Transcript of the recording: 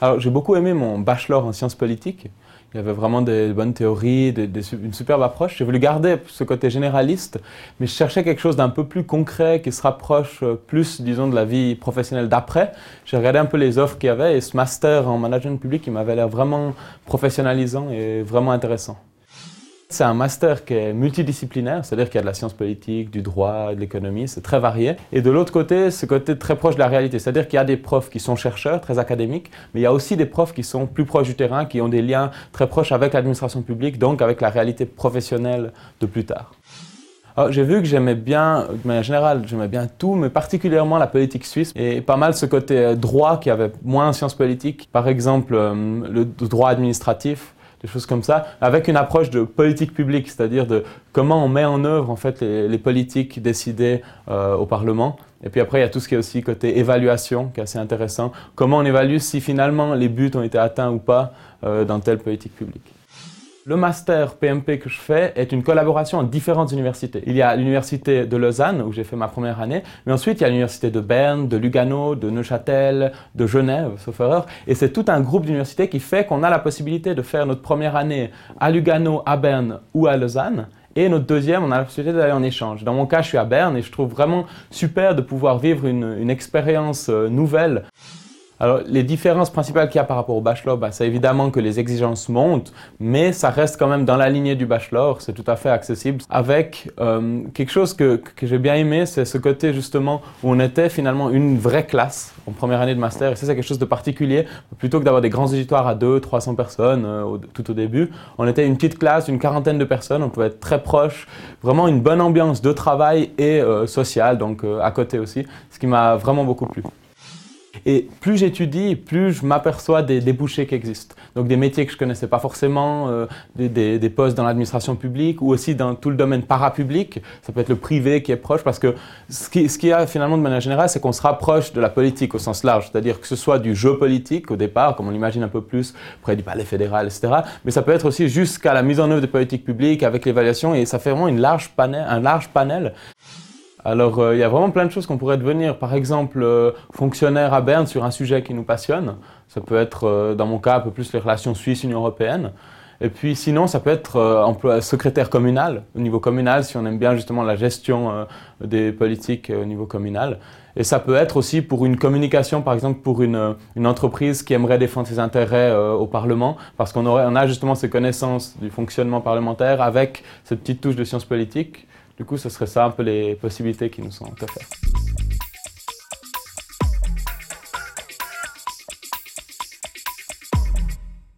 Alors, j'ai beaucoup aimé mon bachelor en sciences politiques. Il y avait vraiment des bonnes théories, une superbe approche. J'ai voulu garder ce côté généraliste, mais je cherchais quelque chose d'un peu plus concret qui se rapproche euh, plus, disons, de la vie professionnelle d'après. J'ai regardé un peu les offres qu'il y avait et ce master en management public, il m'avait l'air vraiment professionnalisant et vraiment intéressant. C'est un master qui est multidisciplinaire, c'est-à-dire qu'il y a de la science politique, du droit, de l'économie, c'est très varié. Et de l'autre côté, ce côté très proche de la réalité, c'est-à-dire qu'il y a des profs qui sont chercheurs, très académiques, mais il y a aussi des profs qui sont plus proches du terrain, qui ont des liens très proches avec l'administration publique, donc avec la réalité professionnelle de plus tard. J'ai vu que j'aimais bien, de manière générale, j'aimais bien tout, mais particulièrement la politique suisse et pas mal ce côté euh, droit qui avait moins en sciences politiques. Par exemple, euh, le droit administratif, des choses comme ça, avec une approche de politique publique, c'est-à-dire de comment on met en œuvre en fait les, politiques décidées euh, au Parlement. Et puis après, il y a tout ce qui est aussi côté évaluation, qui est assez intéressant. Comment on évalue si finalement les buts ont été atteints ou pas euh, dans telle politique publique. Le master PMP que je fais est une collaboration entre différentes universités. Il y a l'université de Lausanne, où j'ai fait ma première année, mais ensuite il y a l'université de Berne, de Lugano, de Neuchâtel, de Genève, sauf erreur. Et c'est tout un groupe d'universités qui fait qu'on a la possibilité de faire notre première année à Lugano, à Berne ou à Lausanne. Et notre deuxième, on a la possibilité d'aller en échange. Dans mon cas, je suis à Berne et je trouve vraiment super de pouvoir vivre une, une expérience euh, nouvelle. Alors, les différences principales qu'il y a par rapport au bachelor, bah, c'est évidemment que les exigences montent, mais ça reste quand même dans la lignée du bachelor, c'est tout à fait accessible. Avec euh, quelque chose que, que j'ai bien aimé, c'est ce côté justement où on était finalement une vraie classe en première année de master, et ça c'est quelque chose de particulier. Plutôt que d'avoir des grands auditoires à 200, 300 personnes euh, tout au début, on était une petite classe, une quarantaine de personnes, on pouvait être très proche, vraiment une bonne ambiance de travail et euh, sociale, donc euh, à côté aussi, ce qui m'a vraiment beaucoup plu. Et plus j'étudie, plus je m'aperçois des débouchés qui existent. Donc des métiers que je connaissais pas forcément, euh, des, postes dans l'administration publique ou aussi dans tout le domaine parapublic. Ça peut être le privé qui est proche parce que ce qui, ce qui a finalement de manière générale, c'est qu'on se rapproche de la politique au sens large. C'est-à-dire que ce soit du jeu politique au départ, comme on l'imagine un peu plus près du palais fédéral, etc. Mais ça peut être aussi jusqu'à la mise en œuvre des politiques publiques avec l'évaluation et ça fait vraiment une large panel, un large panel. Alors, euh, il y a vraiment plein de choses qu'on pourrait devenir. Par exemple, euh, fonctionnaire à Berne sur un sujet qui nous passionne. Ça peut être, euh, dans mon cas, un peu plus les relations Suisse-Union européenne. Et puis sinon, ça peut être secrétaire communal, au niveau communal, si on aime bien justement la gestion des politiques au niveau communal. Et ça peut être aussi pour une communication, par exemple pour une, une entreprise qui aimerait défendre ses intérêts au Parlement, parce qu'on on a justement ces connaissances du fonctionnement parlementaire avec cette petite touche de sciences politiques. Du coup, ce serait ça un peu les possibilités qui nous sont offertes.